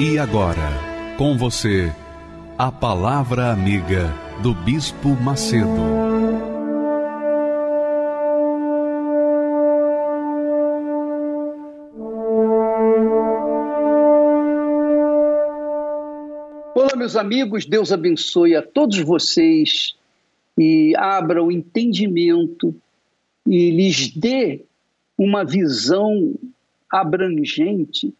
E agora, com você, a Palavra Amiga do Bispo Macedo. Olá, meus amigos, Deus abençoe a todos vocês e abra o entendimento e lhes dê uma visão abrangente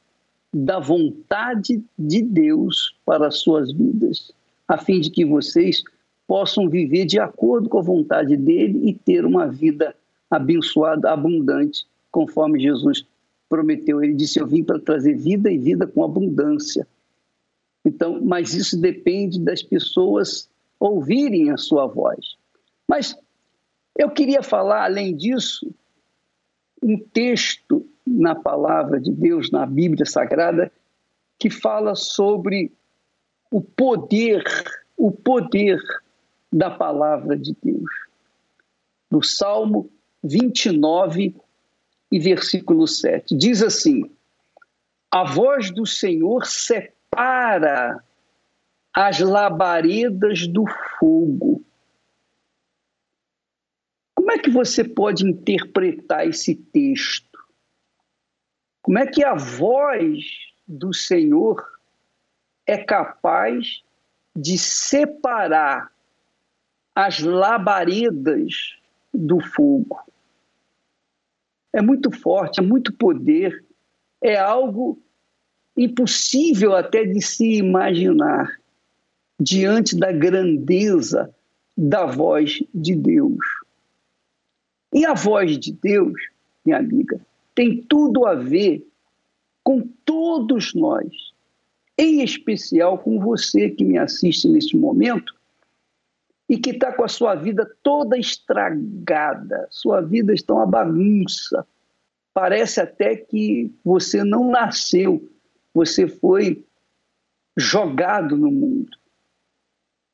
da vontade de Deus para as suas vidas, a fim de que vocês possam viver de acordo com a vontade dele e ter uma vida abençoada, abundante, conforme Jesus prometeu. Ele disse: Eu vim para trazer vida e vida com abundância. Então, mas isso depende das pessoas ouvirem a sua voz. Mas eu queria falar, além disso, um texto na palavra de Deus, na Bíblia Sagrada, que fala sobre o poder, o poder da palavra de Deus. No Salmo 29 e versículo 7, diz assim: A voz do Senhor separa as labaredas do fogo. Como é que você pode interpretar esse texto? Como é que a voz do Senhor é capaz de separar as labaredas do fogo? É muito forte, é muito poder, é algo impossível até de se imaginar diante da grandeza da voz de Deus. E a voz de Deus, minha amiga, tem tudo a ver com todos nós, em especial com você que me assiste neste momento e que está com a sua vida toda estragada, sua vida está uma bagunça. Parece até que você não nasceu, você foi jogado no mundo.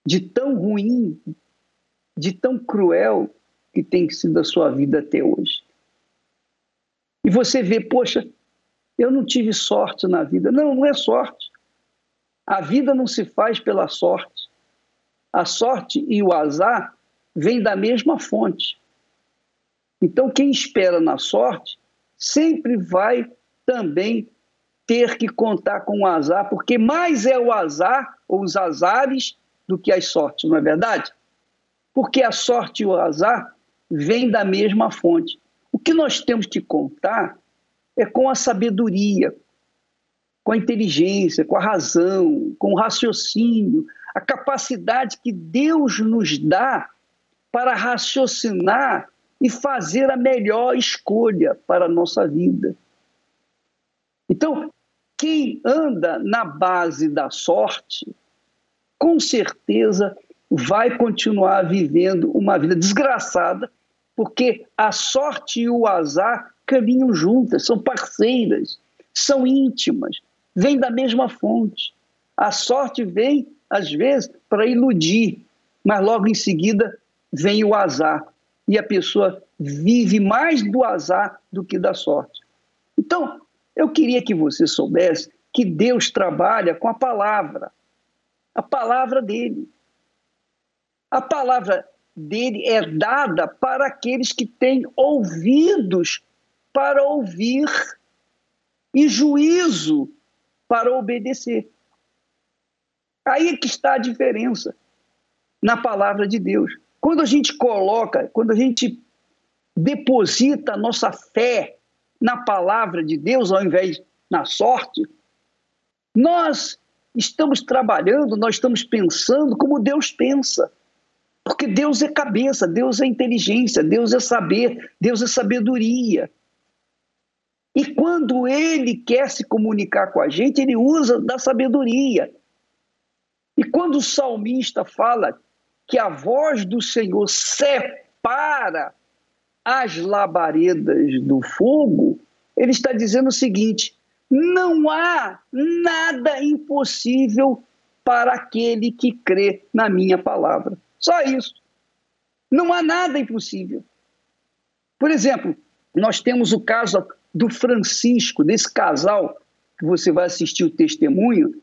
De tão ruim, de tão cruel que tem sido a sua vida até hoje. E você vê, poxa, eu não tive sorte na vida. Não, não é sorte. A vida não se faz pela sorte. A sorte e o azar vêm da mesma fonte. Então, quem espera na sorte sempre vai também ter que contar com o azar, porque mais é o azar ou os azares do que as sortes, não é verdade? Porque a sorte e o azar vêm da mesma fonte. Que nós temos que contar é com a sabedoria, com a inteligência, com a razão, com o raciocínio, a capacidade que Deus nos dá para raciocinar e fazer a melhor escolha para a nossa vida. Então, quem anda na base da sorte, com certeza vai continuar vivendo uma vida desgraçada porque a sorte e o azar caminham juntas, são parceiras, são íntimas, vêm da mesma fonte. A sorte vem, às vezes, para iludir, mas logo em seguida vem o azar. E a pessoa vive mais do azar do que da sorte. Então, eu queria que você soubesse que Deus trabalha com a palavra, a palavra dele. A palavra dele é dada para aqueles que têm ouvidos para ouvir e juízo para obedecer. Aí que está a diferença na palavra de Deus. Quando a gente coloca, quando a gente deposita a nossa fé na palavra de Deus ao invés na sorte, nós estamos trabalhando, nós estamos pensando como Deus pensa. Porque Deus é cabeça, Deus é inteligência, Deus é saber, Deus é sabedoria. E quando ele quer se comunicar com a gente, ele usa da sabedoria. E quando o salmista fala que a voz do Senhor separa as labaredas do fogo, ele está dizendo o seguinte: não há nada impossível para aquele que crê na minha palavra. Só isso. Não há nada impossível. Por exemplo, nós temos o caso do Francisco, desse casal, que você vai assistir o testemunho.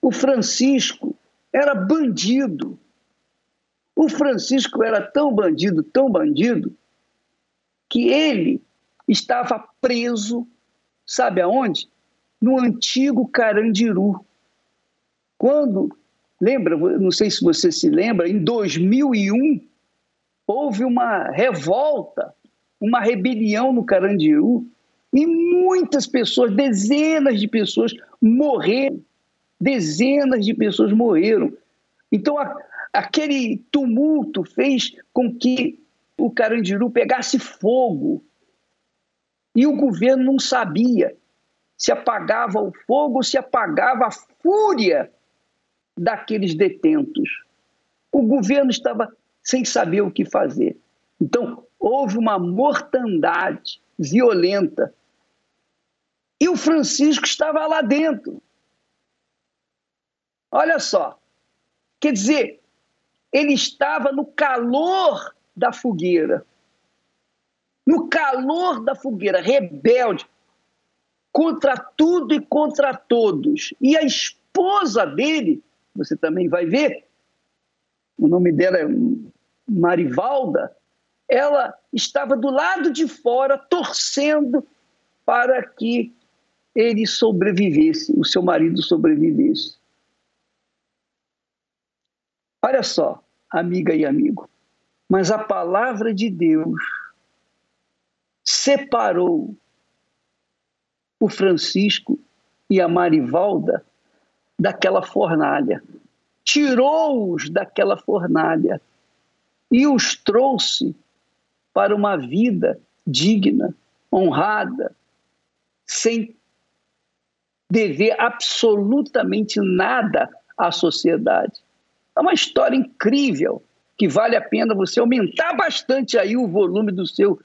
O Francisco era bandido. O Francisco era tão bandido, tão bandido, que ele estava preso, sabe aonde? No antigo Carandiru. Quando, lembra, não sei se você se lembra, em 2001 houve uma revolta, uma rebelião no Carandiru e muitas pessoas, dezenas de pessoas morreram. Dezenas de pessoas morreram. Então, a, aquele tumulto fez com que o Carandiru pegasse fogo. E o governo não sabia se apagava o fogo se apagava a fúria daqueles detentos. O governo estava sem saber o que fazer. Então, houve uma mortandade violenta. E o Francisco estava lá dentro. Olha só. Quer dizer, ele estava no calor da fogueira. No calor da fogueira, rebelde, contra tudo e contra todos. E a esposa dele, você também vai ver, o nome dela é Marivalda, ela estava do lado de fora torcendo para que ele sobrevivesse, o seu marido sobrevivesse. Olha só, amiga e amigo, mas a palavra de Deus separou o Francisco e a Marivalda daquela fornalha, tirou-os daquela fornalha e os trouxe para uma vida digna, honrada, sem dever absolutamente nada à sociedade. É uma história incrível que vale a pena você aumentar bastante aí o volume do seu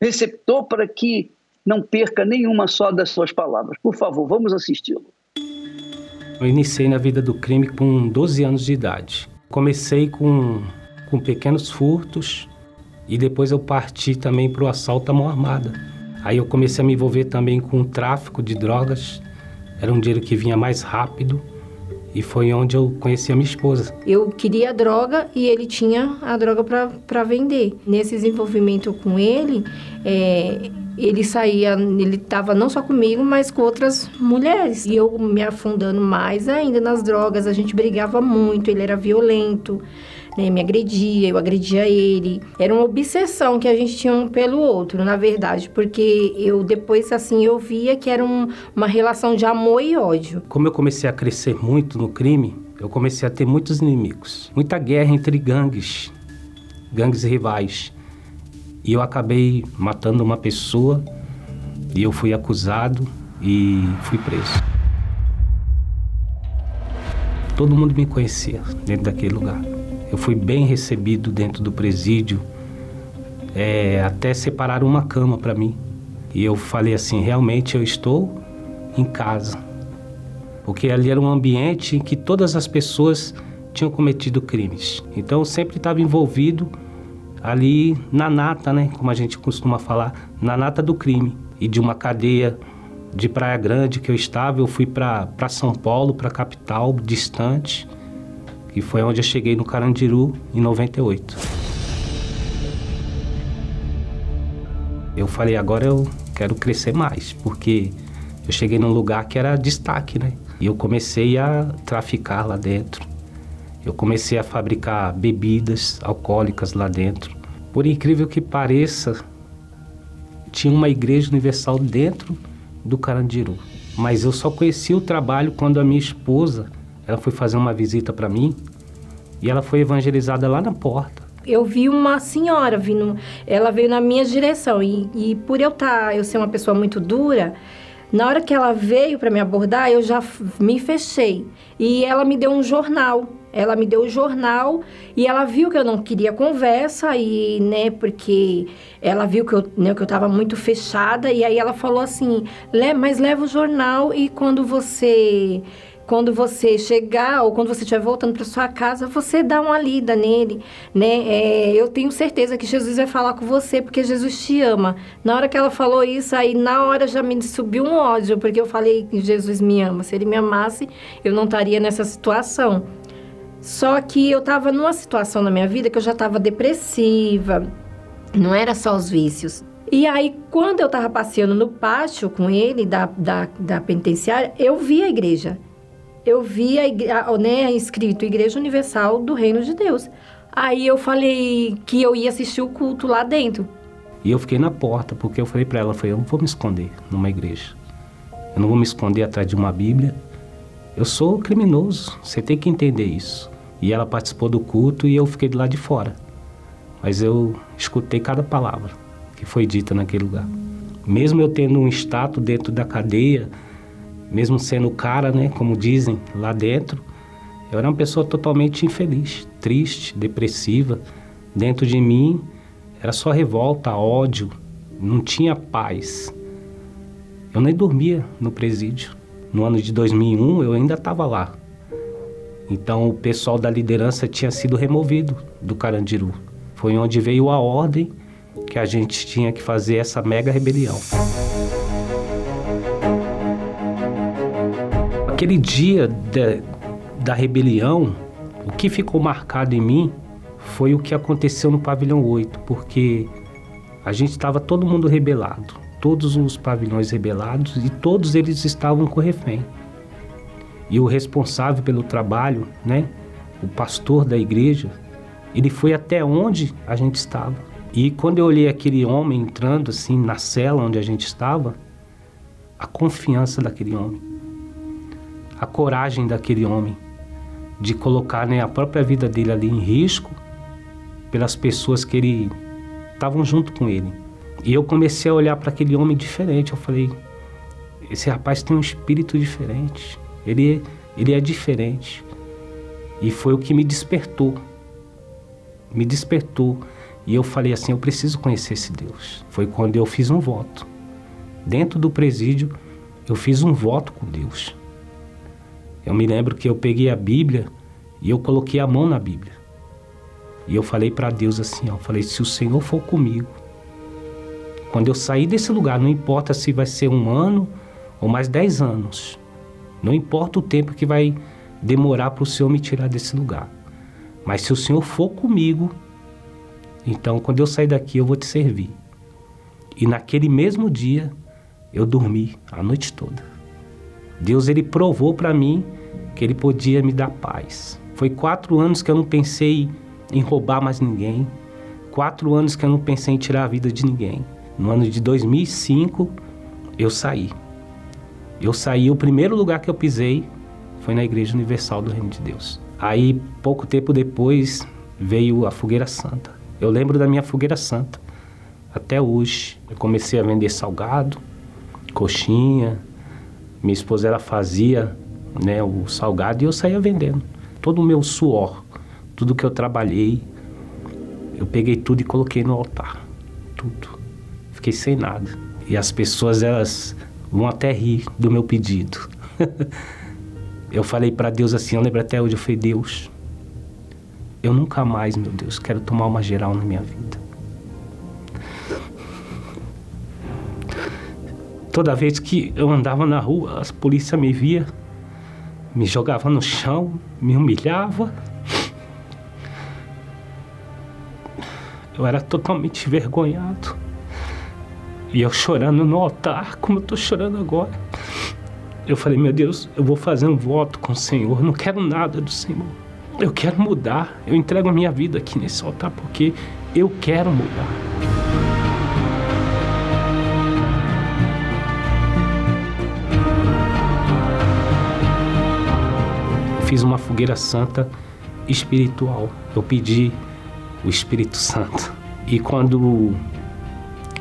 receptor para que não perca nenhuma só das suas palavras. Por favor, vamos assisti-lo. Eu iniciei na vida do crime com 12 anos de idade. Comecei com, com pequenos furtos e depois eu parti também para o assalto à mão armada. Aí eu comecei a me envolver também com o tráfico de drogas. Era um dinheiro que vinha mais rápido e foi onde eu conheci a minha esposa. Eu queria a droga e ele tinha a droga para vender. Nesse desenvolvimento com ele, é, ele saía, ele estava não só comigo, mas com outras mulheres. E eu me afundando mais ainda nas drogas. A gente brigava muito, ele era violento né, me agredia, eu agredia ele. Era uma obsessão que a gente tinha um pelo outro, na verdade, porque eu depois, assim, eu via que era um, uma relação de amor e ódio. Como eu comecei a crescer muito no crime, eu comecei a ter muitos inimigos. Muita guerra entre gangues, gangues rivais. E eu acabei matando uma pessoa e eu fui acusado e fui preso. Todo mundo me conhecia dentro daquele lugar. Eu fui bem recebido dentro do presídio, é, até separar uma cama para mim. E eu falei assim: realmente eu estou em casa. Porque ali era um ambiente em que todas as pessoas tinham cometido crimes. Então eu sempre estava envolvido ali na nata, né? Como a gente costuma falar, na nata do crime. E de uma cadeia de Praia Grande que eu estava, eu fui para São Paulo, para a capital, distante que foi onde eu cheguei no Carandiru em 98. Eu falei, agora eu quero crescer mais, porque eu cheguei num lugar que era destaque, né? E eu comecei a traficar lá dentro. Eu comecei a fabricar bebidas alcoólicas lá dentro. Por incrível que pareça, tinha uma igreja universal dentro do Carandiru. Mas eu só conheci o trabalho quando a minha esposa ela foi fazer uma visita para mim e ela foi evangelizada lá na porta. eu vi uma senhora vindo, ela veio na minha direção e, e por eu estar, tá, eu ser uma pessoa muito dura, na hora que ela veio para me abordar, eu já me fechei. E ela me deu um jornal. Ela me deu o jornal e ela viu que eu não queria conversa e, né, porque ela viu que eu, né, que eu tava muito fechada e aí ela falou assim: "Mas leva o jornal e quando você quando você chegar ou quando você estiver voltando para sua casa, você dá uma lida nele, né? É, eu tenho certeza que Jesus vai falar com você porque Jesus te ama. Na hora que ela falou isso, aí na hora já me subiu um ódio porque eu falei que Jesus me ama. Se ele me amasse, eu não estaria nessa situação. Só que eu estava numa situação na minha vida que eu já estava depressiva. Não era só os vícios. E aí, quando eu estava passeando no pátio com ele, da, da, da penitenciária, eu vi a igreja eu vi a, né, escrito Igreja Universal do Reino de Deus. Aí eu falei que eu ia assistir o culto lá dentro. E eu fiquei na porta, porque eu falei para ela, falei, eu não vou me esconder numa igreja. Eu não vou me esconder atrás de uma Bíblia. Eu sou criminoso, você tem que entender isso. E ela participou do culto e eu fiquei do lado de fora. Mas eu escutei cada palavra que foi dita naquele lugar. Mesmo eu tendo um status dentro da cadeia, mesmo sendo cara, né, como dizem lá dentro, eu era uma pessoa totalmente infeliz, triste, depressiva. Dentro de mim era só revolta, ódio, não tinha paz. Eu nem dormia no presídio. No ano de 2001 eu ainda estava lá. Então o pessoal da liderança tinha sido removido do Carandiru. Foi onde veio a ordem que a gente tinha que fazer essa mega rebelião. Aquele dia de, da rebelião, o que ficou marcado em mim foi o que aconteceu no pavilhão 8, porque a gente estava todo mundo rebelado, todos os pavilhões rebelados e todos eles estavam com refém. E o responsável pelo trabalho, né, o pastor da igreja, ele foi até onde a gente estava. E quando eu olhei aquele homem entrando assim na cela onde a gente estava, a confiança daquele homem a coragem daquele homem de colocar né, a própria vida dele ali em risco pelas pessoas que ele estavam junto com ele. E eu comecei a olhar para aquele homem diferente. Eu falei: esse rapaz tem um espírito diferente. Ele, ele é diferente. E foi o que me despertou. Me despertou. E eu falei assim: eu preciso conhecer esse Deus. Foi quando eu fiz um voto. Dentro do presídio, eu fiz um voto com Deus. Eu me lembro que eu peguei a Bíblia e eu coloquei a mão na Bíblia. E eu falei para Deus assim, ó, falei, se o Senhor for comigo, quando eu sair desse lugar, não importa se vai ser um ano ou mais dez anos, não importa o tempo que vai demorar para o Senhor me tirar desse lugar. Mas se o Senhor for comigo, então quando eu sair daqui eu vou te servir. E naquele mesmo dia eu dormi a noite toda. Deus ele provou para mim que ele podia me dar paz. Foi quatro anos que eu não pensei em roubar mais ninguém. Quatro anos que eu não pensei em tirar a vida de ninguém. No ano de 2005 eu saí. Eu saí, o primeiro lugar que eu pisei foi na Igreja Universal do Reino de Deus. Aí, pouco tempo depois, veio a Fogueira Santa. Eu lembro da minha Fogueira Santa. Até hoje, eu comecei a vender salgado, coxinha, minha esposa ela fazia né, o salgado e eu saía vendendo. Todo o meu suor, tudo que eu trabalhei, eu peguei tudo e coloquei no altar. Tudo. Fiquei sem nada. E as pessoas elas vão até rir do meu pedido. eu falei para Deus assim, eu lembro até hoje, eu falei, Deus, eu nunca mais, meu Deus, quero tomar uma geral na minha vida. Toda vez que eu andava na rua, as polícias me via, me jogava no chão, me humilhava. Eu era totalmente envergonhado. E eu chorando no altar, como eu estou chorando agora. Eu falei, meu Deus, eu vou fazer um voto com o Senhor. Não quero nada do Senhor. Eu quero mudar. Eu entrego a minha vida aqui nesse altar porque eu quero mudar. fiz uma fogueira santa espiritual. Eu pedi o Espírito Santo. E quando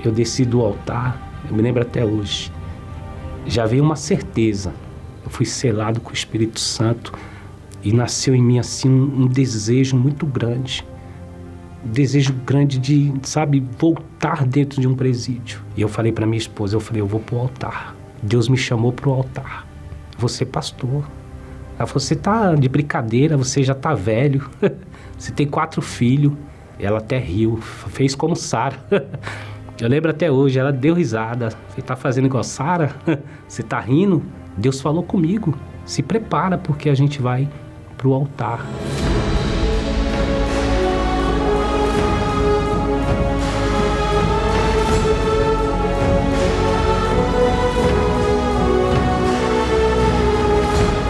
eu desci do altar, eu me lembro até hoje, já veio uma certeza. Eu fui selado com o Espírito Santo e nasceu em mim assim um, um desejo muito grande. Um desejo grande de, sabe, voltar dentro de um presídio. E eu falei para minha esposa, eu falei, eu vou pro altar. Deus me chamou pro altar. Você pastor. Ela falou, você tá de brincadeira, você já tá velho. você tem quatro filhos. Ela até riu, fez como Sara. Eu lembro até hoje, ela deu risada. Você tá fazendo igual Sara? Você tá rindo? Deus falou comigo. Se prepara porque a gente vai pro altar.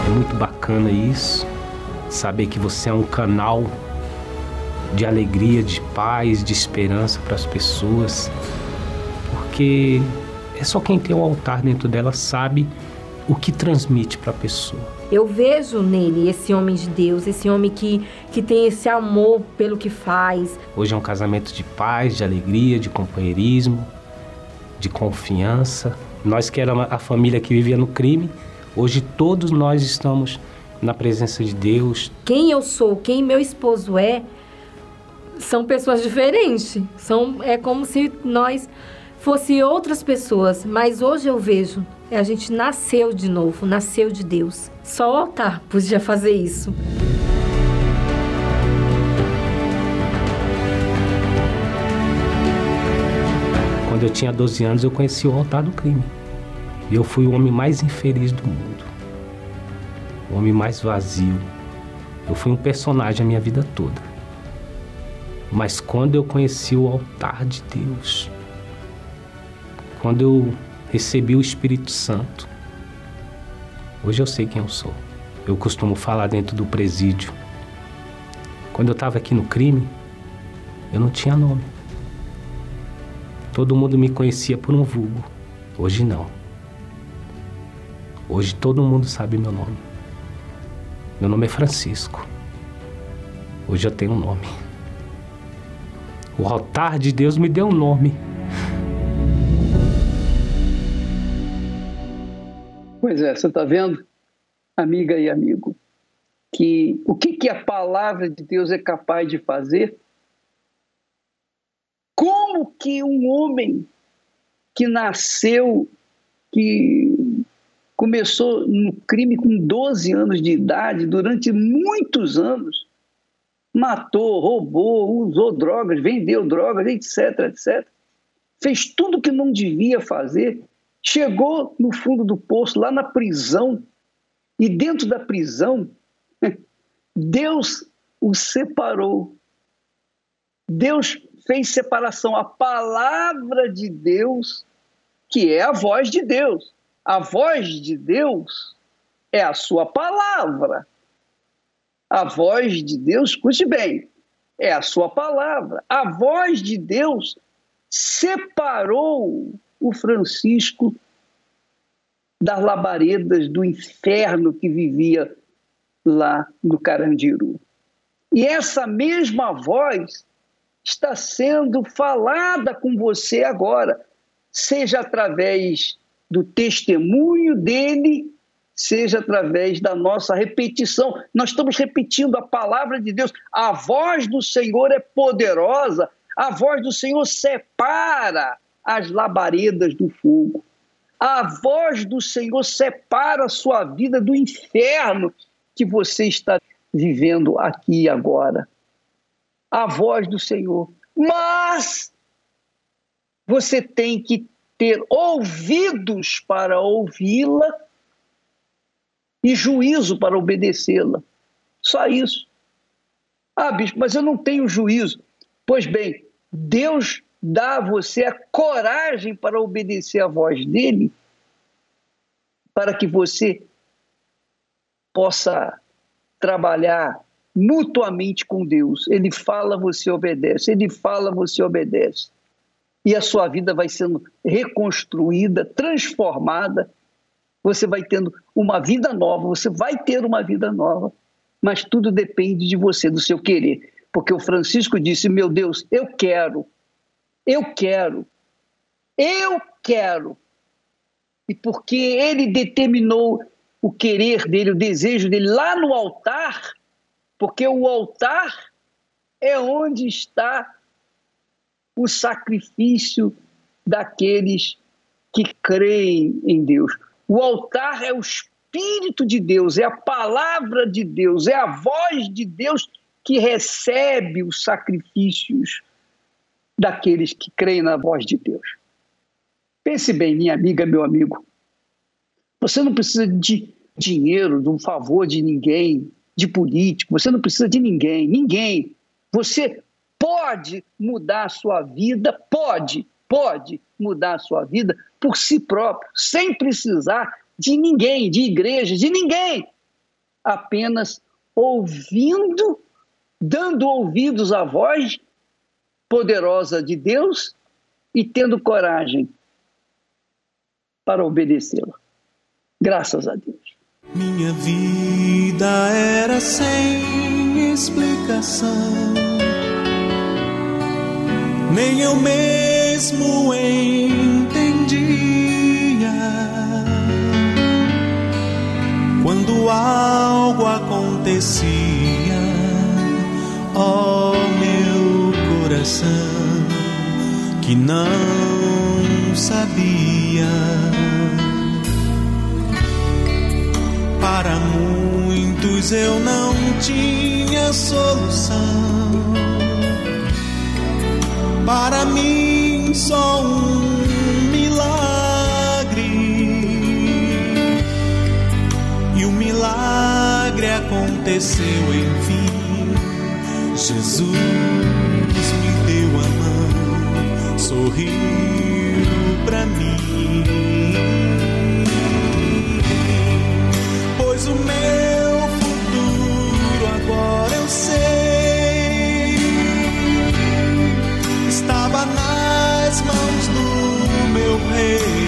É muito bacana isso. Saber que você é um canal de alegria, de paz, de esperança para as pessoas, porque é só quem tem o altar dentro dela sabe o que transmite para a pessoa. Eu vejo nele esse homem de Deus, esse homem que, que tem esse amor pelo que faz. Hoje é um casamento de paz, de alegria, de companheirismo, de confiança. Nós que éramos a família que vivia no crime, hoje todos nós estamos na presença de Deus. Quem eu sou, quem meu esposo é, são pessoas diferentes. São, é como se nós fosse outras pessoas, mas hoje eu vejo, é, a gente nasceu de novo, nasceu de Deus. Só o altar podia fazer isso. Quando eu tinha 12 anos, eu conheci o altar do crime. E eu fui o homem mais infeliz do mundo. O homem mais vazio. Eu fui um personagem a minha vida toda. Mas quando eu conheci o altar de Deus, quando eu recebi o Espírito Santo, hoje eu sei quem eu sou. Eu costumo falar dentro do presídio. Quando eu estava aqui no crime, eu não tinha nome. Todo mundo me conhecia por um vulgo. Hoje não. Hoje todo mundo sabe meu nome. Meu nome é Francisco. Hoje eu tenho um nome. O altar de Deus me deu um nome. Pois é, você está vendo, amiga e amigo, que o que, que a palavra de Deus é capaz de fazer? Como que um homem que nasceu, que começou no crime com 12 anos de idade, durante muitos anos, matou, roubou, usou drogas, vendeu drogas, etc, etc. Fez tudo que não devia fazer, chegou no fundo do poço, lá na prisão, e dentro da prisão, Deus o separou. Deus fez separação. A palavra de Deus, que é a voz de Deus. A voz de Deus é a sua palavra. A voz de Deus, escute bem, é a sua palavra. A voz de Deus separou o Francisco das labaredas do inferno que vivia lá no Carandiru. E essa mesma voz está sendo falada com você agora, seja através do testemunho dele seja através da nossa repetição. Nós estamos repetindo a palavra de Deus. A voz do Senhor é poderosa, a voz do Senhor separa as labaredas do fogo. A voz do Senhor separa a sua vida do inferno que você está vivendo aqui e agora. A voz do Senhor. Mas você tem que ter ouvidos para ouvi-la e juízo para obedecê-la. Só isso. Ah, bispo, mas eu não tenho juízo. Pois bem, Deus dá a você a coragem para obedecer a voz dele, para que você possa trabalhar mutuamente com Deus. Ele fala, você obedece. Ele fala, você obedece. E a sua vida vai sendo reconstruída, transformada você vai tendo uma vida nova, você vai ter uma vida nova, mas tudo depende de você, do seu querer. Porque o Francisco disse: Meu Deus, eu quero, eu quero, eu quero. E porque ele determinou o querer dele, o desejo dele lá no altar, porque o altar é onde está o sacrifício daqueles que creem em Deus. O altar é o Espírito de Deus, é a palavra de Deus, é a voz de Deus que recebe os sacrifícios daqueles que creem na voz de Deus. Pense bem, minha amiga, meu amigo. Você não precisa de dinheiro, de um favor de ninguém, de político, você não precisa de ninguém, ninguém. Você pode mudar a sua vida, pode, pode mudar a sua vida por si próprio, sem precisar de ninguém, de igreja, de ninguém. Apenas ouvindo, dando ouvidos à voz poderosa de Deus e tendo coragem para obedecê-la. Graças a Deus. Minha vida era sem explicação, nem eu mesmo entendia. Quando algo acontecia, ó oh, meu coração, que não sabia Para muitos eu não tinha solução. Para mim só um milagre. E o milagre aconteceu enfim. Jesus me deu a mão, sorriu para mim. o meu futuro agora eu sei. Estava nas mãos do meu rei.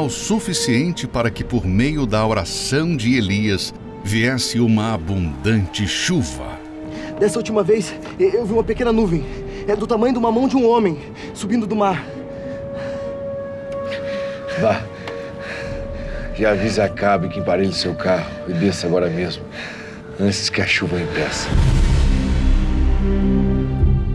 Sinal suficiente para que, por meio da oração de Elias, viesse uma abundante chuva. Dessa última vez, eu vi uma pequena nuvem. É do tamanho de uma mão de um homem, subindo do mar. Vá. Já avise a Cabe que emparelhe seu carro e desça agora mesmo, antes que a chuva impeça.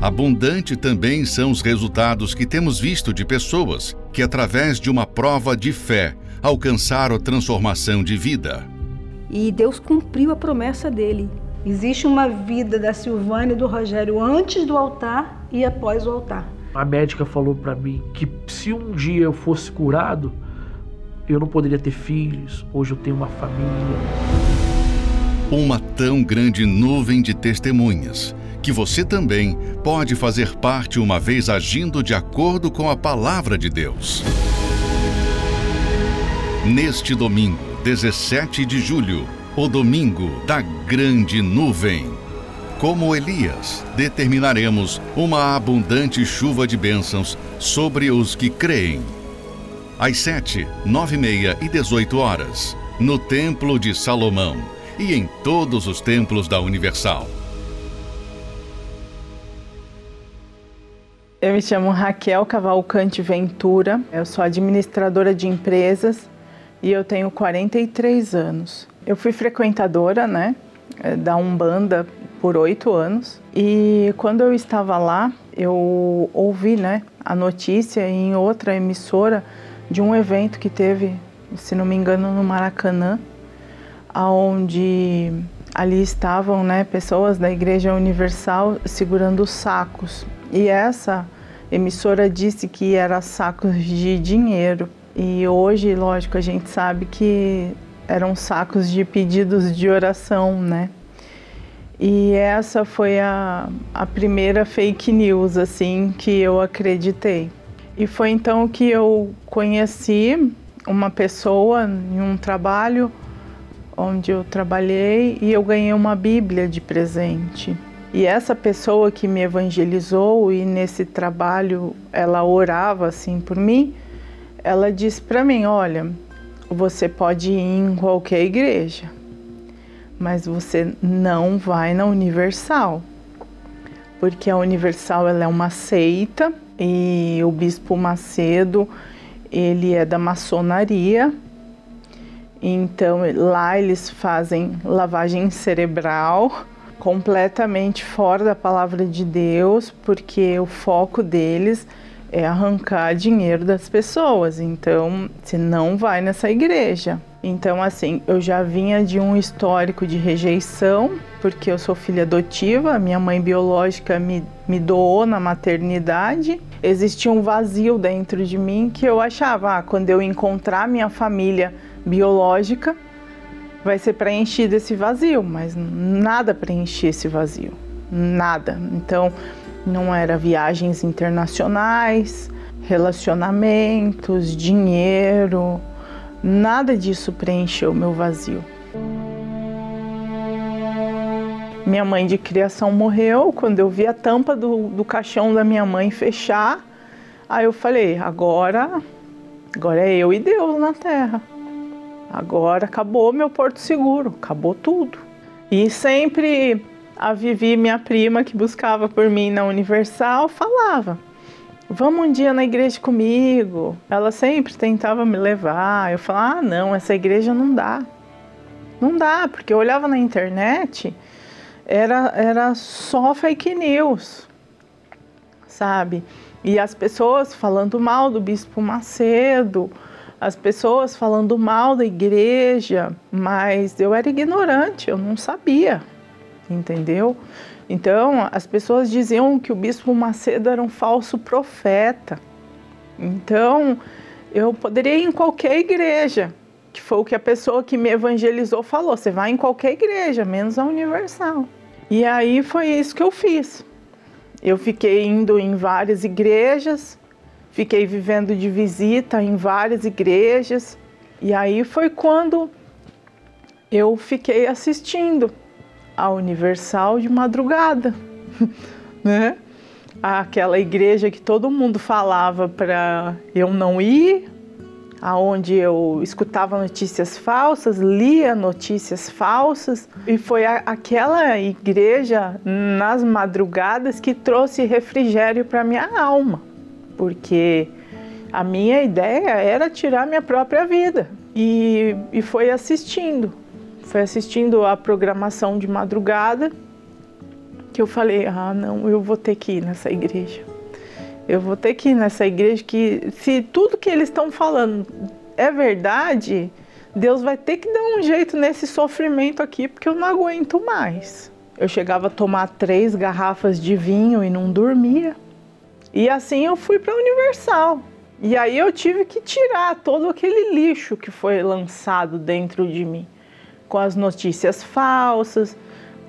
Abundante também são os resultados que temos visto de pessoas que, através de uma prova de fé, alcançaram a transformação de vida. E Deus cumpriu a promessa dele. Existe uma vida da Silvânia e do Rogério antes do altar e após o altar. A médica falou para mim que se um dia eu fosse curado, eu não poderia ter filhos. Hoje eu tenho uma família. Uma tão grande nuvem de testemunhas que você também pode fazer parte uma vez agindo de acordo com a palavra de Deus. Neste domingo, 17 de julho, o domingo da grande nuvem. Como Elias, determinaremos uma abundante chuva de bênçãos sobre os que creem. Às sete, nove e meia e dezoito horas, no Templo de Salomão e em todos os templos da Universal. Eu me chamo Raquel Cavalcante Ventura, eu sou administradora de empresas e eu tenho 43 anos. Eu fui frequentadora, né, da Umbanda por oito anos e quando eu estava lá, eu ouvi, né, a notícia em outra emissora de um evento que teve, se não me engano, no Maracanã, onde ali estavam, né, pessoas da Igreja Universal segurando sacos. E essa emissora disse que era sacos de dinheiro. E hoje, lógico, a gente sabe que eram sacos de pedidos de oração, né? E essa foi a, a primeira fake news, assim, que eu acreditei. E foi então que eu conheci uma pessoa em um trabalho onde eu trabalhei e eu ganhei uma Bíblia de presente. E essa pessoa que me evangelizou e nesse trabalho ela orava assim por mim, ela disse para mim: Olha, você pode ir em qualquer igreja, mas você não vai na Universal, porque a Universal ela é uma seita e o Bispo Macedo ele é da maçonaria. Então lá eles fazem lavagem cerebral completamente fora da palavra de Deus, porque o foco deles é arrancar dinheiro das pessoas. Então, você não vai nessa igreja. Então, assim, eu já vinha de um histórico de rejeição, porque eu sou filha adotiva, minha mãe biológica me, me doou na maternidade. Existia um vazio dentro de mim que eu achava, ah, quando eu encontrar minha família biológica, vai ser preenchido esse vazio, mas nada preenchia esse vazio, nada. Então, não era viagens internacionais, relacionamentos, dinheiro, nada disso preencheu meu vazio. Minha mãe de criação morreu. Quando eu vi a tampa do, do caixão da minha mãe fechar, aí eu falei: agora, agora é eu e Deus na terra. Agora acabou meu porto seguro, acabou tudo. E sempre a Vivi, minha prima, que buscava por mim na Universal, falava: Vamos um dia na igreja comigo. Ela sempre tentava me levar. Eu falava: Ah, não, essa igreja não dá. Não dá, porque eu olhava na internet, era, era só fake news, sabe? E as pessoas falando mal do Bispo Macedo, as pessoas falando mal da igreja, mas eu era ignorante, eu não sabia entendeu? Então, as pessoas diziam que o bispo Macedo era um falso profeta. Então, eu poderia ir em qualquer igreja, que foi o que a pessoa que me evangelizou falou: você vai em qualquer igreja, menos a Universal. E aí foi isso que eu fiz. Eu fiquei indo em várias igrejas, fiquei vivendo de visita em várias igrejas, e aí foi quando eu fiquei assistindo a Universal de madrugada, né? aquela igreja que todo mundo falava para eu não ir, aonde eu escutava notícias falsas, lia notícias falsas, e foi a, aquela igreja nas madrugadas que trouxe refrigério para minha alma, porque a minha ideia era tirar minha própria vida. E, e foi assistindo, foi assistindo a programação de madrugada que eu falei: ah, não, eu vou ter que ir nessa igreja. Eu vou ter que ir nessa igreja que, se tudo que eles estão falando é verdade, Deus vai ter que dar um jeito nesse sofrimento aqui, porque eu não aguento mais. Eu chegava a tomar três garrafas de vinho e não dormia. E assim eu fui para a Universal. E aí eu tive que tirar todo aquele lixo que foi lançado dentro de mim, com as notícias falsas,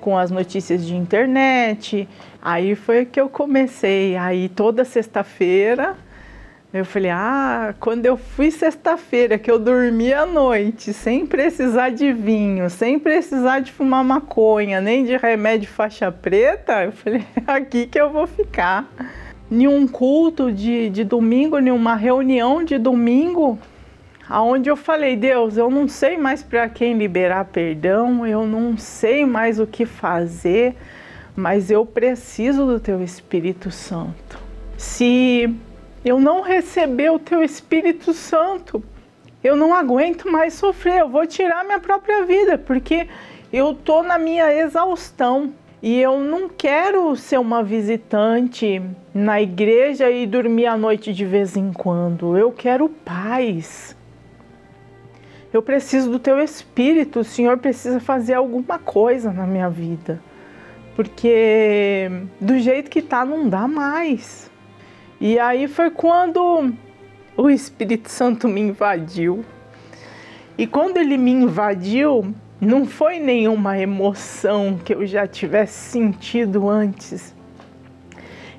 com as notícias de internet. Aí foi que eu comecei. Aí toda sexta-feira eu falei: "Ah, quando eu fui sexta-feira que eu dormi à noite, sem precisar de vinho, sem precisar de fumar maconha, nem de remédio faixa preta", eu falei: "Aqui que eu vou ficar" nenhum culto de, de domingo, nenhuma reunião de domingo, aonde eu falei, Deus, eu não sei mais para quem liberar perdão, eu não sei mais o que fazer, mas eu preciso do teu Espírito Santo. Se eu não receber o teu Espírito Santo, eu não aguento mais sofrer, eu vou tirar minha própria vida, porque eu tô na minha exaustão. E eu não quero ser uma visitante na igreja e dormir à noite de vez em quando. Eu quero paz. Eu preciso do teu espírito. O Senhor precisa fazer alguma coisa na minha vida. Porque do jeito que tá, não dá mais. E aí foi quando o Espírito Santo me invadiu. E quando ele me invadiu, não foi nenhuma emoção que eu já tivesse sentido antes.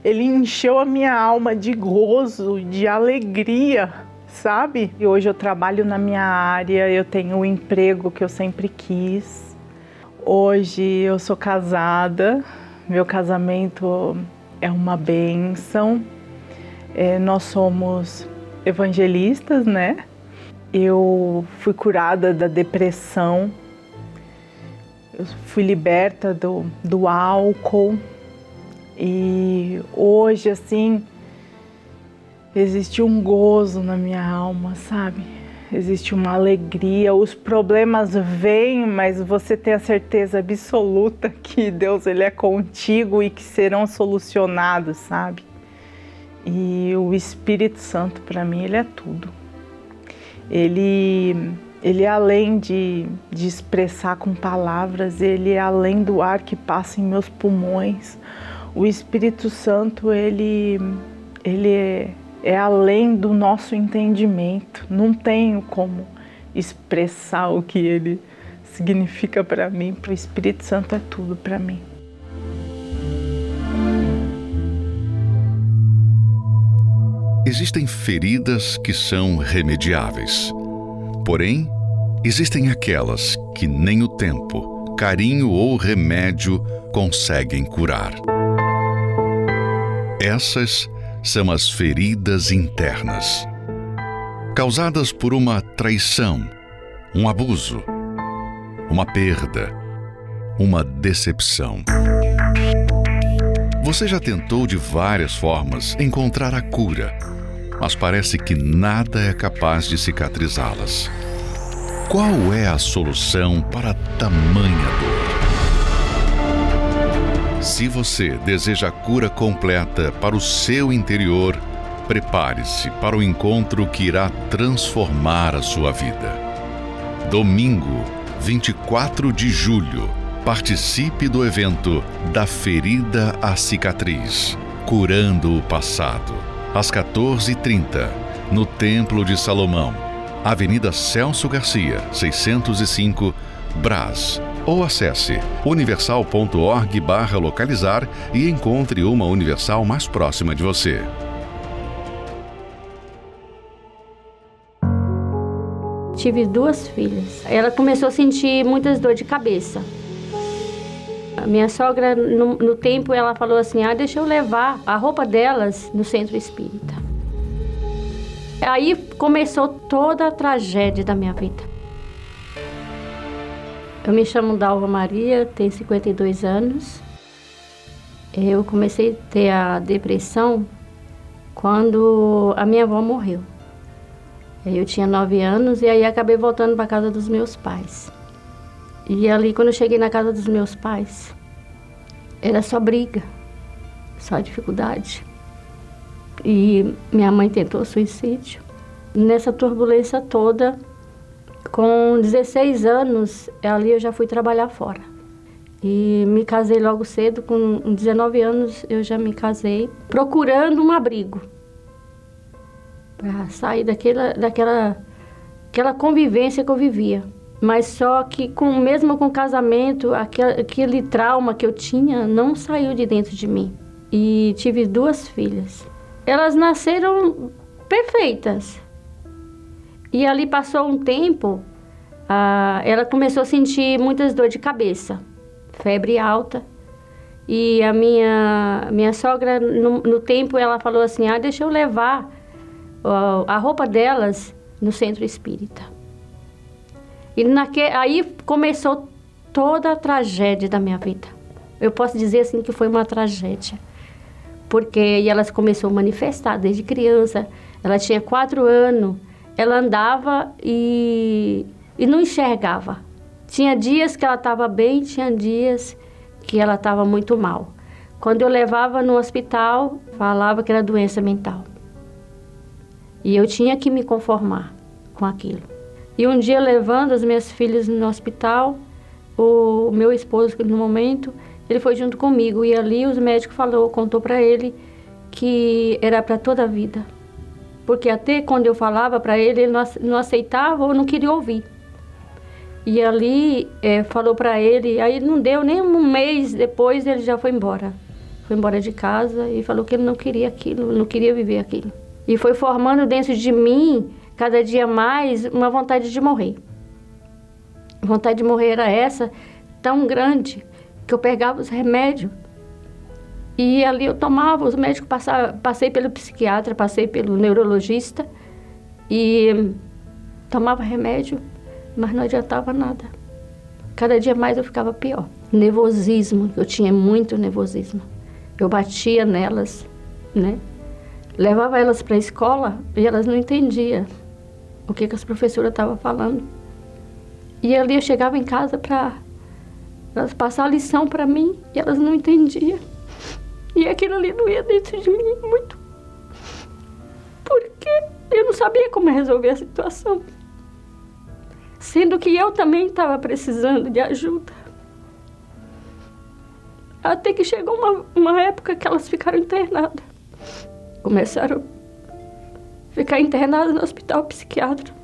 Ele encheu a minha alma de gozo, de alegria, sabe? E hoje eu trabalho na minha área, eu tenho o emprego que eu sempre quis. Hoje eu sou casada, meu casamento é uma benção. É, nós somos evangelistas, né? Eu fui curada da depressão eu fui liberta do, do álcool e hoje assim existe um gozo na minha alma, sabe? Existe uma alegria, os problemas vêm, mas você tem a certeza absoluta que Deus ele é contigo e que serão solucionados, sabe? E o Espírito Santo para mim ele é tudo. Ele ele além de, de expressar com palavras, ele é além do ar que passa em meus pulmões. O Espírito Santo, ele, ele é, é além do nosso entendimento. Não tenho como expressar o que ele significa para mim. O Espírito Santo é tudo para mim. Existem feridas que são remediáveis Porém, existem aquelas que nem o tempo, carinho ou remédio conseguem curar. Essas são as feridas internas, causadas por uma traição, um abuso, uma perda, uma decepção. Você já tentou de várias formas encontrar a cura mas parece que nada é capaz de cicatrizá-las. Qual é a solução para tamanha dor? Se você deseja a cura completa para o seu interior, prepare-se para o encontro que irá transformar a sua vida. Domingo, 24 de julho, participe do evento Da Ferida à Cicatriz Curando o Passado às 14h30, no Templo de Salomão, Avenida Celso Garcia, 605, Brás. Ou acesse universal.org barra localizar e encontre uma Universal mais próxima de você. Tive duas filhas. Ela começou a sentir muitas dores de cabeça. A minha sogra, no, no tempo, ela falou assim: ah, deixa eu levar a roupa delas no centro espírita. Aí começou toda a tragédia da minha vida. Eu me chamo Dalva Maria, tenho 52 anos. Eu comecei a ter a depressão quando a minha avó morreu. Eu tinha 9 anos e aí acabei voltando para casa dos meus pais. E ali, quando eu cheguei na casa dos meus pais, era só briga, só dificuldade. E minha mãe tentou suicídio. Nessa turbulência toda, com 16 anos, ali eu já fui trabalhar fora. E me casei logo cedo, com 19 anos eu já me casei, procurando um abrigo para sair daquela, daquela aquela convivência que eu vivia. Mas só que com mesmo com o casamento, aquele, aquele trauma que eu tinha não saiu de dentro de mim. E tive duas filhas. Elas nasceram perfeitas. E ali passou um tempo, ela começou a sentir muitas dores de cabeça, febre alta. E a minha, minha sogra, no, no tempo, ela falou assim: ah, deixa eu levar a roupa delas no centro espírita. E naque, aí começou toda a tragédia da minha vida. Eu posso dizer assim que foi uma tragédia. Porque elas começou a manifestar desde criança. Ela tinha quatro anos. Ela andava e, e não enxergava. Tinha dias que ela estava bem, tinha dias que ela estava muito mal. Quando eu levava no hospital, falava que era doença mental. E eu tinha que me conformar com aquilo. E um dia, levando as minhas filhas no hospital, o meu esposo, no momento, ele foi junto comigo. E ali os médicos falou, contou para ele que era para toda a vida. Porque até quando eu falava para ele, ele não aceitava ou não queria ouvir. E ali é, falou para ele, aí não deu nem um mês depois, ele já foi embora. Foi embora de casa e falou que ele não queria aquilo, não queria viver aquilo. E foi formando dentro de mim cada dia mais uma vontade de morrer. A vontade de morrer era essa, tão grande, que eu pegava os remédios e ali eu tomava, os médicos passavam, passei pelo psiquiatra, passei pelo neurologista e tomava remédio, mas não adiantava nada. Cada dia mais eu ficava pior. Nervosismo, eu tinha muito nervosismo. Eu batia nelas, né? Levava elas para a escola e elas não entendiam o que, que as professoras estavam falando. E ali eu chegava em casa para elas passar a lição para mim e elas não entendiam. E aquilo ali doía dentro de mim muito. Porque eu não sabia como resolver a situação. Sendo que eu também estava precisando de ajuda. Até que chegou uma, uma época que elas ficaram internadas. Começaram ficar internada no hospital psiquiátrico,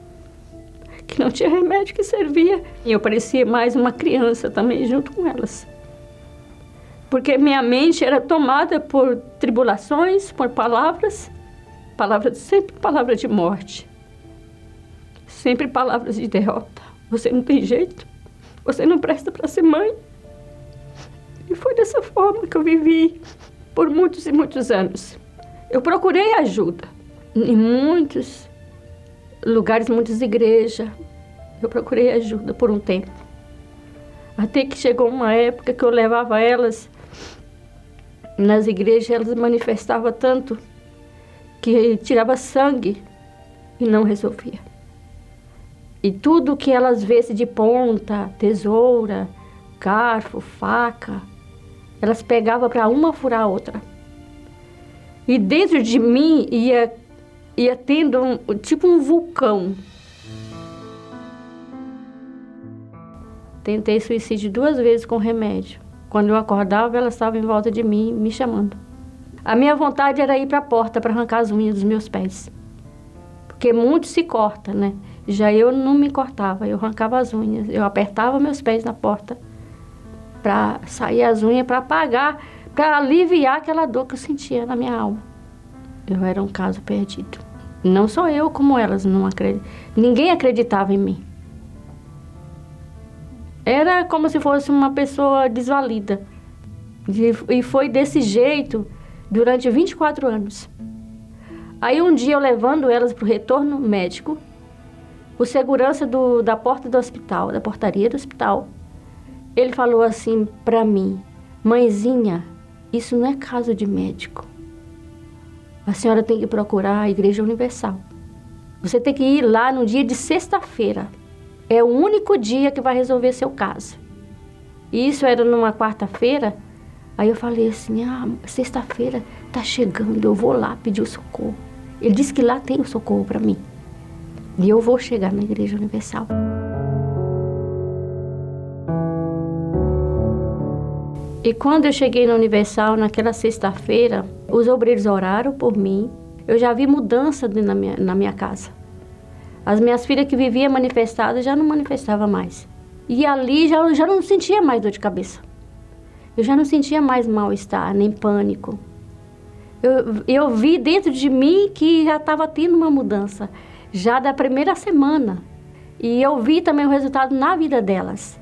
que não tinha remédio que servia. E eu parecia mais uma criança também junto com elas. Porque minha mente era tomada por tribulações, por palavras, palavras sempre palavras de morte. Sempre palavras de derrota. Você não tem jeito. Você não presta para ser mãe. E foi dessa forma que eu vivi por muitos e muitos anos. Eu procurei ajuda em muitos lugares, muitas igrejas. Eu procurei ajuda por um tempo. Até que chegou uma época que eu levava elas nas igrejas, elas manifestavam tanto que tirava sangue e não resolvia. E tudo que elas vissem de ponta, tesoura, garfo, faca, elas pegavam para uma furar a outra. E dentro de mim ia ia tendo um, tipo um vulcão. Tentei suicídio duas vezes com remédio. Quando eu acordava, ela estava em volta de mim, me chamando. A minha vontade era ir para a porta para arrancar as unhas dos meus pés. Porque muito se corta, né? Já eu não me cortava, eu arrancava as unhas. Eu apertava meus pés na porta para sair as unhas, para apagar, para aliviar aquela dor que eu sentia na minha alma. Eu era um caso perdido. Não só eu, como elas não acreditavam. Ninguém acreditava em mim. Era como se fosse uma pessoa desvalida. E foi desse jeito durante 24 anos. Aí um dia eu levando elas para o retorno médico, o segurança do, da porta do hospital, da portaria do hospital, ele falou assim para mim: Mãezinha, isso não é caso de médico. A senhora tem que procurar a Igreja Universal. Você tem que ir lá no dia de sexta-feira. É o único dia que vai resolver seu caso. E isso era numa quarta-feira. Aí eu falei assim: ah, sexta-feira tá chegando, eu vou lá pedir o socorro. Ele disse que lá tem o socorro para mim. E eu vou chegar na Igreja Universal. E quando eu cheguei na Universal, naquela sexta-feira, os obreiros oraram por mim. Eu já vi mudança na minha, na minha casa. As minhas filhas que viviam manifestadas já não manifestavam mais. E ali já, já não sentia mais dor de cabeça. Eu já não sentia mais mal-estar, nem pânico. Eu, eu vi dentro de mim que já estava tendo uma mudança, já da primeira semana. E eu vi também o resultado na vida delas.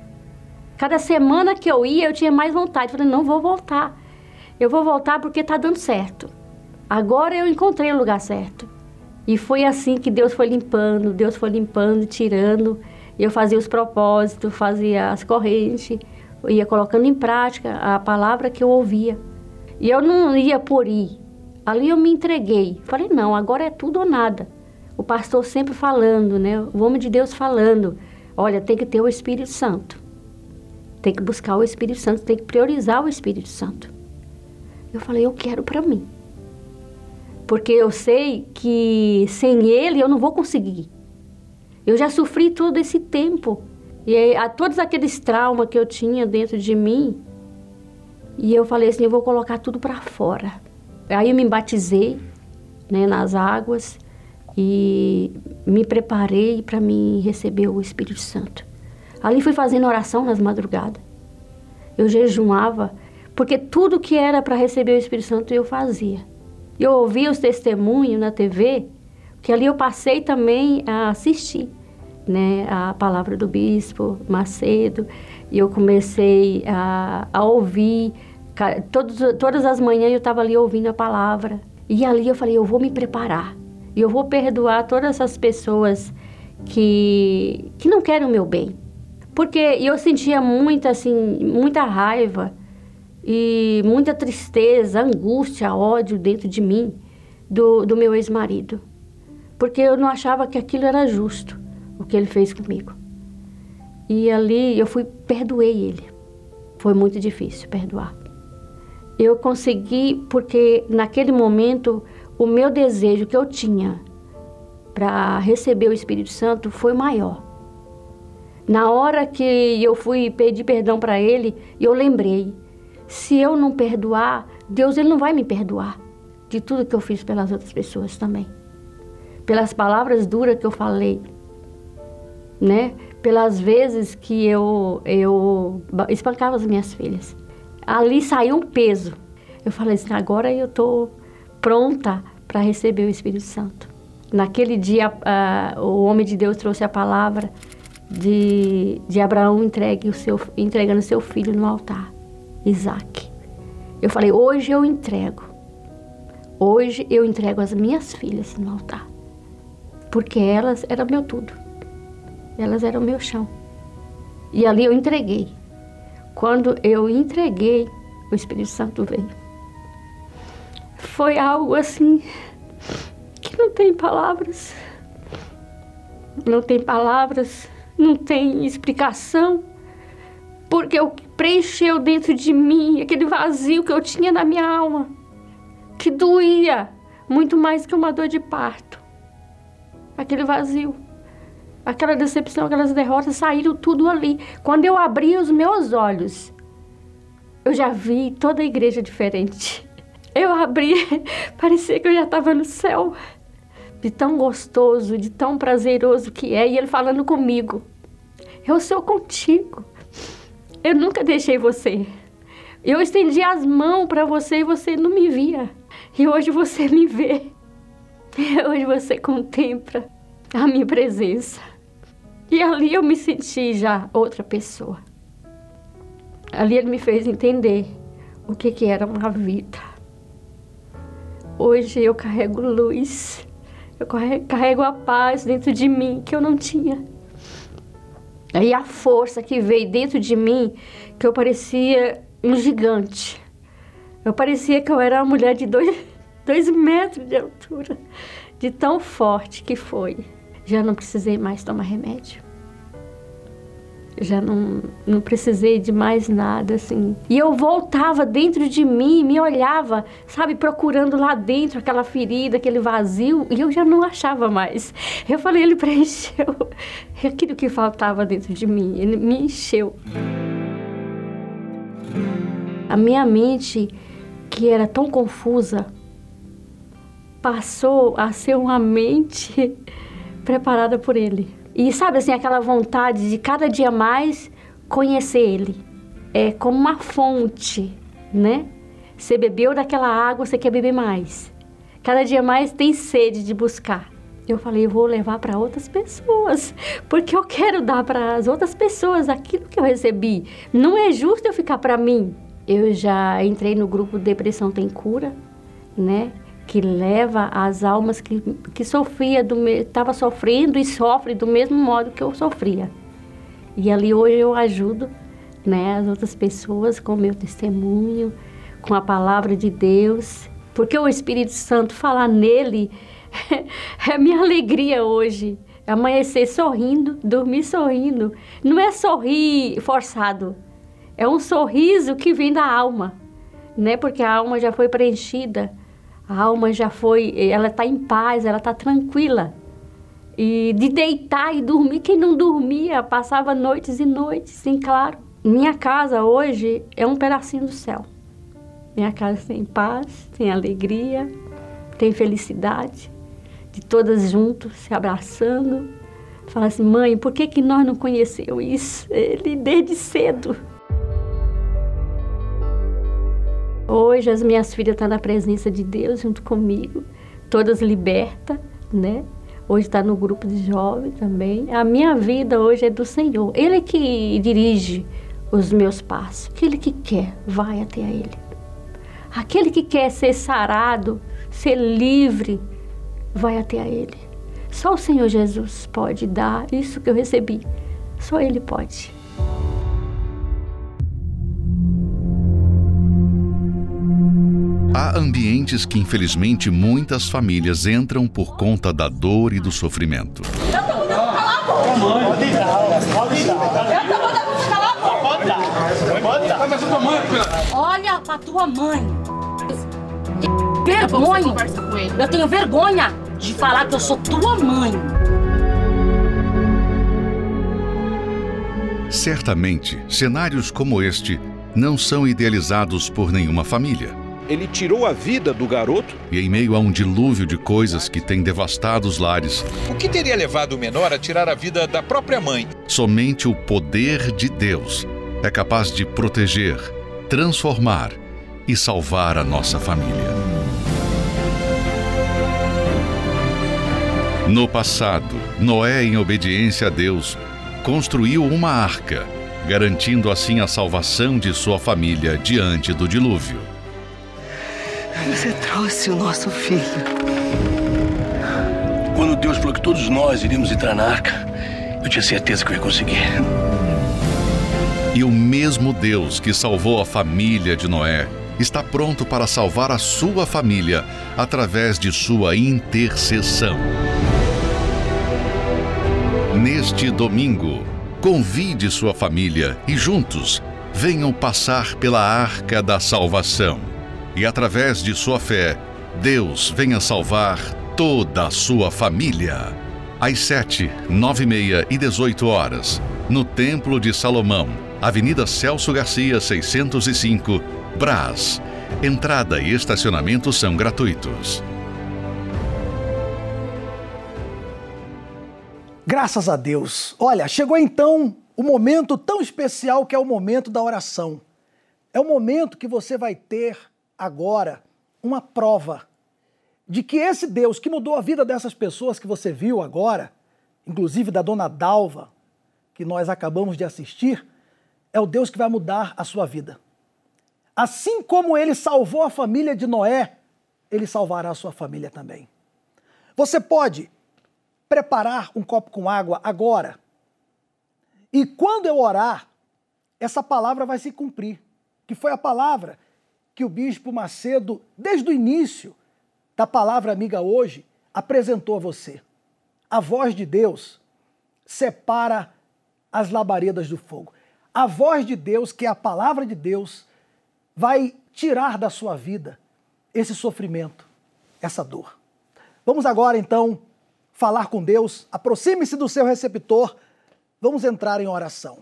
Cada semana que eu ia, eu tinha mais vontade. Falei, não vou voltar. Eu vou voltar porque está dando certo. Agora eu encontrei o lugar certo. E foi assim que Deus foi limpando, Deus foi limpando, tirando. Eu fazia os propósitos, fazia as correntes, ia colocando em prática a palavra que eu ouvia. E eu não ia por ir. Ali eu me entreguei. Falei, não, agora é tudo ou nada. O pastor sempre falando, né? O homem de Deus falando. Olha, tem que ter o Espírito Santo. Tem que buscar o Espírito Santo, tem que priorizar o Espírito Santo. Eu falei, eu quero para mim. Porque eu sei que sem ele eu não vou conseguir. Eu já sofri todo esse tempo. E a todos aqueles traumas que eu tinha dentro de mim. E eu falei assim, eu vou colocar tudo para fora. Aí eu me batizei né, nas águas e me preparei para me receber o Espírito Santo. Ali fui fazendo oração nas madrugadas. Eu jejuava, porque tudo que era para receber o Espírito Santo eu fazia. Eu ouvia os testemunhos na TV, que ali eu passei também a assistir né, a palavra do bispo Macedo, e eu comecei a, a ouvir. Todos, todas as manhãs eu estava ali ouvindo a palavra. E ali eu falei, eu vou me preparar. E eu vou perdoar todas essas pessoas que, que não querem o meu bem. Porque eu sentia muita, assim, muita raiva e muita tristeza, angústia, ódio dentro de mim do, do meu ex-marido. Porque eu não achava que aquilo era justo, o que ele fez comigo. E ali eu fui, perdoei ele. Foi muito difícil perdoar. Eu consegui porque naquele momento o meu desejo que eu tinha para receber o Espírito Santo foi maior. Na hora que eu fui pedir perdão para ele, eu lembrei: se eu não perdoar, Deus ele não vai me perdoar de tudo que eu fiz pelas outras pessoas também. Pelas palavras duras que eu falei, né? Pelas vezes que eu eu espancava as minhas filhas. Ali saiu um peso. Eu falei assim: agora eu tô pronta para receber o Espírito Santo. Naquele dia, uh, o homem de Deus trouxe a palavra de, de Abraão entregue o seu, entregando seu filho no altar, Isaac. Eu falei, hoje eu entrego. Hoje eu entrego as minhas filhas no altar. Porque elas eram meu tudo. Elas eram meu chão. E ali eu entreguei. Quando eu entreguei, o Espírito Santo veio. Foi algo assim que não tem palavras. Não tem palavras não tem explicação, porque que preencheu dentro de mim aquele vazio que eu tinha na minha alma, que doía muito mais que uma dor de parto. Aquele vazio, aquela decepção, aquelas derrotas saíram tudo ali. Quando eu abri os meus olhos, eu já vi toda a igreja diferente. Eu abri, parecia que eu já estava no céu de tão gostoso, de tão prazeroso que é, e ele falando comigo. Eu sou contigo. Eu nunca deixei você. Eu estendi as mãos para você e você não me via. E hoje você me vê. Hoje você contempla a minha presença. E ali eu me senti já outra pessoa. Ali ele me fez entender o que, que era uma vida. Hoje eu carrego luz, eu carrego a paz dentro de mim que eu não tinha. E a força que veio dentro de mim, que eu parecia um gigante. Eu parecia que eu era uma mulher de dois, dois metros de altura, de tão forte que foi. Já não precisei mais tomar remédio já não, não precisei de mais nada, assim. E eu voltava dentro de mim, me olhava, sabe, procurando lá dentro aquela ferida, aquele vazio, e eu já não achava mais. Eu falei, ele preencheu aquilo que faltava dentro de mim, ele me encheu. A minha mente, que era tão confusa, passou a ser uma mente preparada por ele. E sabe assim, aquela vontade de cada dia mais conhecer Ele. É como uma fonte, né? Você bebeu daquela água, você quer beber mais. Cada dia mais tem sede de buscar. Eu falei, eu vou levar para outras pessoas, porque eu quero dar para as outras pessoas aquilo que eu recebi. Não é justo eu ficar para mim. Eu já entrei no grupo Depressão Tem Cura, né? Que leva as almas que, que sofria, estava sofrendo e sofre do mesmo modo que eu sofria. E ali hoje eu ajudo né, as outras pessoas com meu testemunho, com a palavra de Deus, porque o Espírito Santo falar nele é minha alegria hoje. Amanhecer sorrindo, dormir sorrindo. Não é sorrir forçado, é um sorriso que vem da alma, né? Porque a alma já foi preenchida a alma já foi, ela está em paz, ela está tranquila. E de deitar e dormir, quem não dormia passava noites e noites em claro. Minha casa hoje é um pedacinho do céu. Minha casa tem paz, tem alegria, tem felicidade, de todas juntos se abraçando. Fala assim, mãe, por que, que nós não conhecemos isso? Ele desde cedo. Hoje as minhas filhas estão na presença de Deus junto comigo, todas libertas, né? Hoje está no grupo de jovens também. A minha vida hoje é do Senhor. Ele que dirige os meus passos. Aquele que quer, vai até a Ele. Aquele que quer ser sarado, ser livre, vai até a Ele. Só o Senhor Jesus pode dar isso que eu recebi. Só Ele pode. Há ambientes que, infelizmente, muitas famílias entram por conta da dor e do sofrimento. Olha pra tua mãe. Vergonha. Eu tenho vergonha de falar que eu sou tua mãe. Certamente, cenários como este não são idealizados por nenhuma família ele tirou a vida do garoto. E em meio a um dilúvio de coisas que tem devastado os lares. O que teria levado o menor a tirar a vida da própria mãe? Somente o poder de Deus é capaz de proteger, transformar e salvar a nossa família. No passado, Noé, em obediência a Deus, construiu uma arca, garantindo assim a salvação de sua família diante do dilúvio. Você trouxe o nosso filho. Quando Deus falou que todos nós iríamos entrar na arca, eu tinha certeza que eu ia conseguir. E o mesmo Deus que salvou a família de Noé está pronto para salvar a sua família através de sua intercessão. Neste domingo, convide sua família e juntos venham passar pela arca da salvação e através de sua fé, Deus venha salvar toda a sua família. Às 7, 9 e meia e 18 horas, no Templo de Salomão, Avenida Celso Garcia, 605, Brás. Entrada e estacionamento são gratuitos. Graças a Deus. Olha, chegou então o momento tão especial que é o momento da oração. É o momento que você vai ter agora uma prova de que esse Deus que mudou a vida dessas pessoas que você viu agora, inclusive da dona Dalva, que nós acabamos de assistir, é o Deus que vai mudar a sua vida. Assim como ele salvou a família de Noé, ele salvará a sua família também. Você pode preparar um copo com água agora. E quando eu orar, essa palavra vai se cumprir, que foi a palavra que o bispo Macedo, desde o início da palavra amiga hoje, apresentou a você. A voz de Deus separa as labaredas do fogo. A voz de Deus, que é a palavra de Deus, vai tirar da sua vida esse sofrimento, essa dor. Vamos agora então falar com Deus. Aproxime-se do seu receptor. Vamos entrar em oração.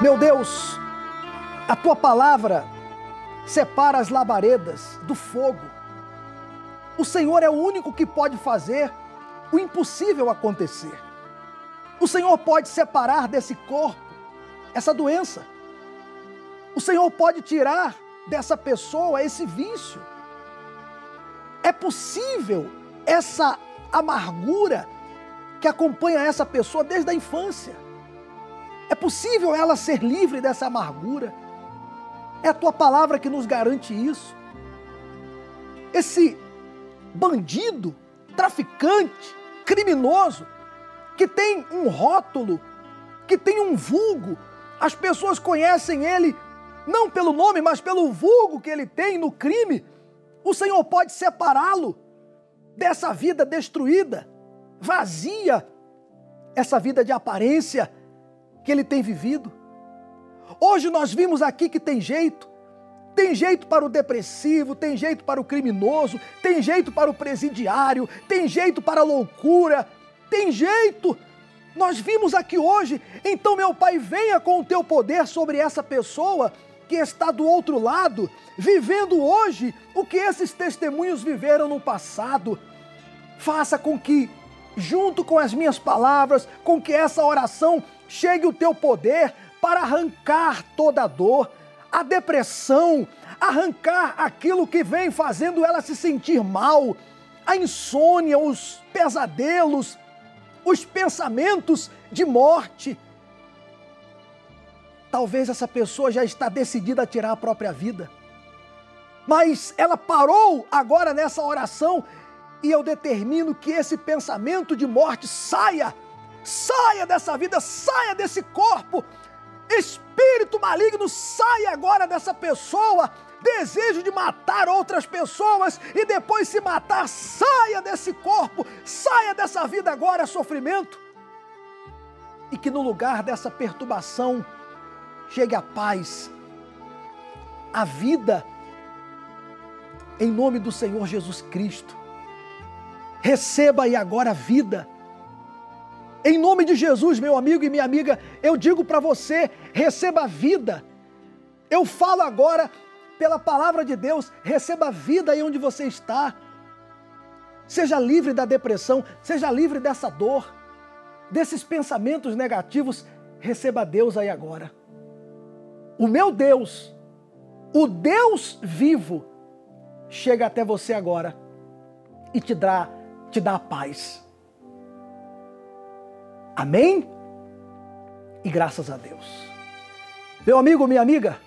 Meu Deus, a tua palavra separa as labaredas do fogo. O Senhor é o único que pode fazer o impossível acontecer. O Senhor pode separar desse corpo essa doença. O Senhor pode tirar dessa pessoa esse vício. É possível essa amargura que acompanha essa pessoa desde a infância. É possível ela ser livre dessa amargura. É a tua palavra que nos garante isso. Esse bandido, traficante, criminoso, que tem um rótulo, que tem um vulgo, as pessoas conhecem ele não pelo nome, mas pelo vulgo que ele tem no crime, o Senhor pode separá-lo dessa vida destruída, vazia, essa vida de aparência que ele tem vivido. Hoje nós vimos aqui que tem jeito. Tem jeito para o depressivo, tem jeito para o criminoso, tem jeito para o presidiário, tem jeito para a loucura, tem jeito. Nós vimos aqui hoje. Então, meu Pai, venha com o teu poder sobre essa pessoa que está do outro lado, vivendo hoje o que esses testemunhos viveram no passado. Faça com que, junto com as minhas palavras, com que essa oração chegue o teu poder para arrancar toda a dor, a depressão, arrancar aquilo que vem fazendo ela se sentir mal, a insônia, os pesadelos, os pensamentos de morte Talvez essa pessoa já está decidida a tirar a própria vida. Mas ela parou agora nessa oração e eu determino que esse pensamento de morte saia, saia dessa vida, saia desse corpo. Espírito maligno, saia agora dessa pessoa. Desejo de matar outras pessoas e depois se matar, saia desse corpo, saia dessa vida agora, sofrimento. E que no lugar dessa perturbação, chegue a paz, a vida, em nome do Senhor Jesus Cristo. Receba aí agora vida. Em nome de Jesus, meu amigo e minha amiga, eu digo para você: receba vida. Eu falo agora pela palavra de Deus, receba vida aí onde você está. Seja livre da depressão, seja livre dessa dor, desses pensamentos negativos. Receba Deus aí agora o meu Deus, o Deus vivo, chega até você agora e te dá, te dá a paz. Amém? E graças a Deus. Meu amigo, minha amiga,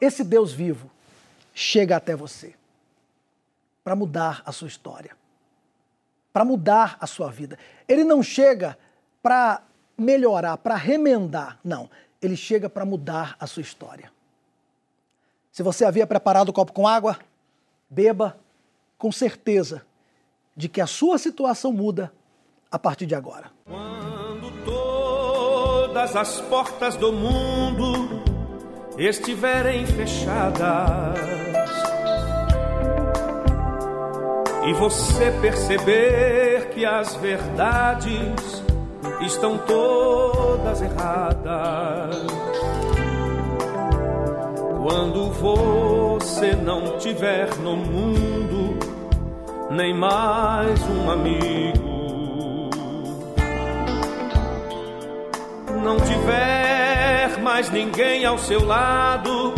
esse Deus vivo chega até você para mudar a sua história, para mudar a sua vida. Ele não chega para melhorar, para remendar, não ele chega para mudar a sua história. Se você havia preparado o copo com água, beba com certeza de que a sua situação muda a partir de agora. Quando todas as portas do mundo estiverem fechadas e você perceber que as verdades estão todas erradas. Quando você não tiver no mundo nem mais um amigo, não tiver mais ninguém ao seu lado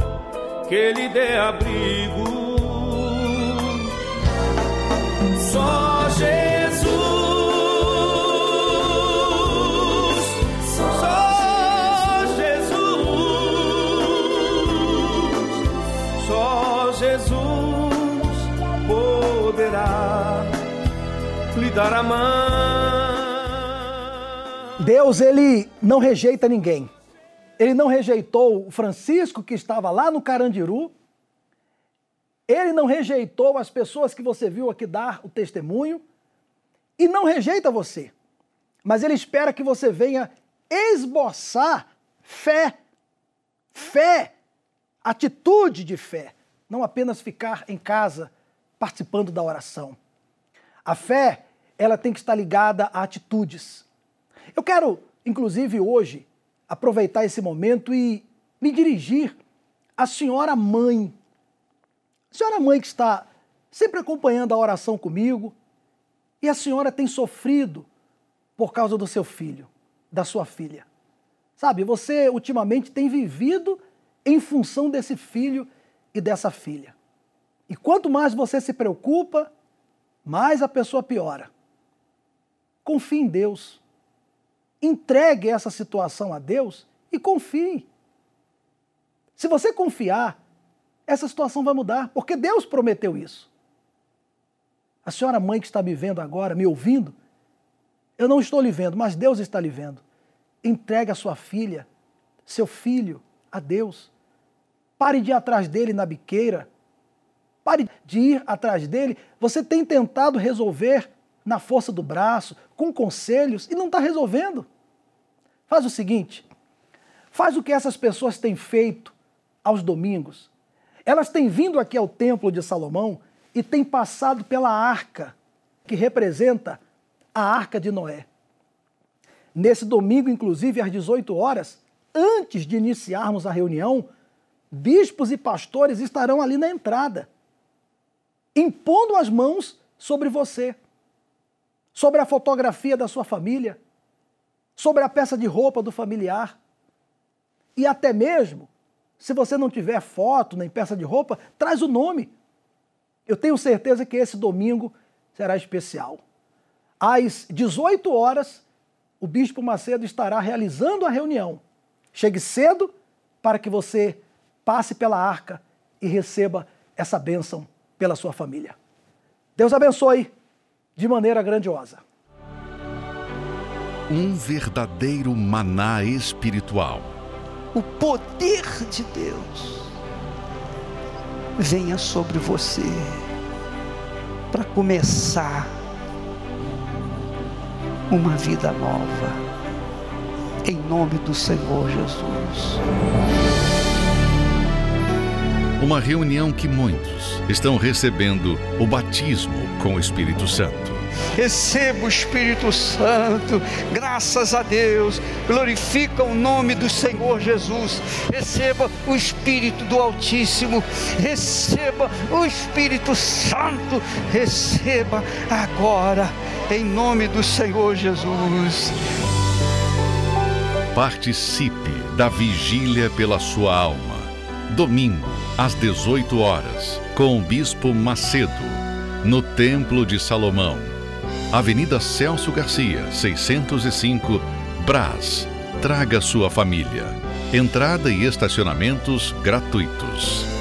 que lhe dê abrigo, só dar a mão. Deus, ele não rejeita ninguém. Ele não rejeitou o Francisco que estava lá no Carandiru. Ele não rejeitou as pessoas que você viu aqui dar o testemunho. E não rejeita você. Mas ele espera que você venha esboçar fé. Fé. Atitude de fé. Não apenas ficar em casa participando da oração. A fé, ela tem que estar ligada a atitudes. Eu quero, inclusive, hoje, aproveitar esse momento e me dirigir à senhora mãe. A senhora mãe que está sempre acompanhando a oração comigo, e a senhora tem sofrido por causa do seu filho, da sua filha. Sabe, você ultimamente tem vivido em função desse filho e dessa filha. E quanto mais você se preocupa, mais a pessoa piora. Confie em Deus. Entregue essa situação a Deus e confie. Se você confiar, essa situação vai mudar, porque Deus prometeu isso. A senhora mãe que está me vendo agora, me ouvindo, eu não estou lhe vendo, mas Deus está lhe vendo. Entregue a sua filha, seu filho, a Deus. Pare de ir atrás dele na biqueira. Pare de ir atrás dele. Você tem tentado resolver na força do braço, com conselhos, e não está resolvendo. Faz o seguinte: faz o que essas pessoas têm feito aos domingos. Elas têm vindo aqui ao Templo de Salomão e têm passado pela arca, que representa a arca de Noé. Nesse domingo, inclusive, às 18 horas, antes de iniciarmos a reunião, bispos e pastores estarão ali na entrada, impondo as mãos sobre você, sobre a fotografia da sua família, sobre a peça de roupa do familiar. E até mesmo, se você não tiver foto nem peça de roupa, traz o nome. Eu tenho certeza que esse domingo será especial. Às 18 horas, o Bispo Macedo estará realizando a reunião. Chegue cedo para que você passe pela arca e receba essa bênção pela sua família. Deus abençoe de maneira grandiosa. Um verdadeiro maná espiritual. O poder de Deus venha sobre você para começar uma vida nova. Em nome do Senhor Jesus. Uma reunião que muitos estão recebendo o batismo com o Espírito Santo. Receba o Espírito Santo, graças a Deus, glorifica o nome do Senhor Jesus, receba o Espírito do Altíssimo, receba o Espírito Santo, receba agora, em nome do Senhor Jesus. Participe da vigília pela sua alma. Domingo, às 18 horas, com o Bispo Macedo, no Templo de Salomão. Avenida Celso Garcia, 605, Brás. Traga sua família. Entrada e estacionamentos gratuitos.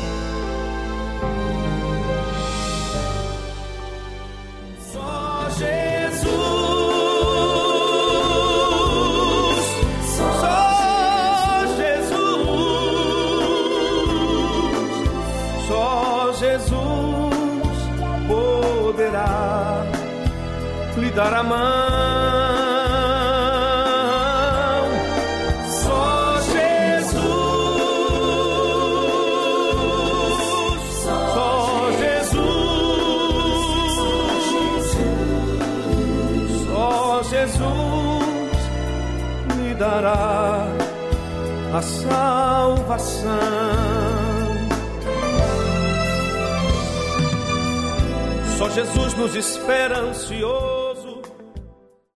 Ansioso.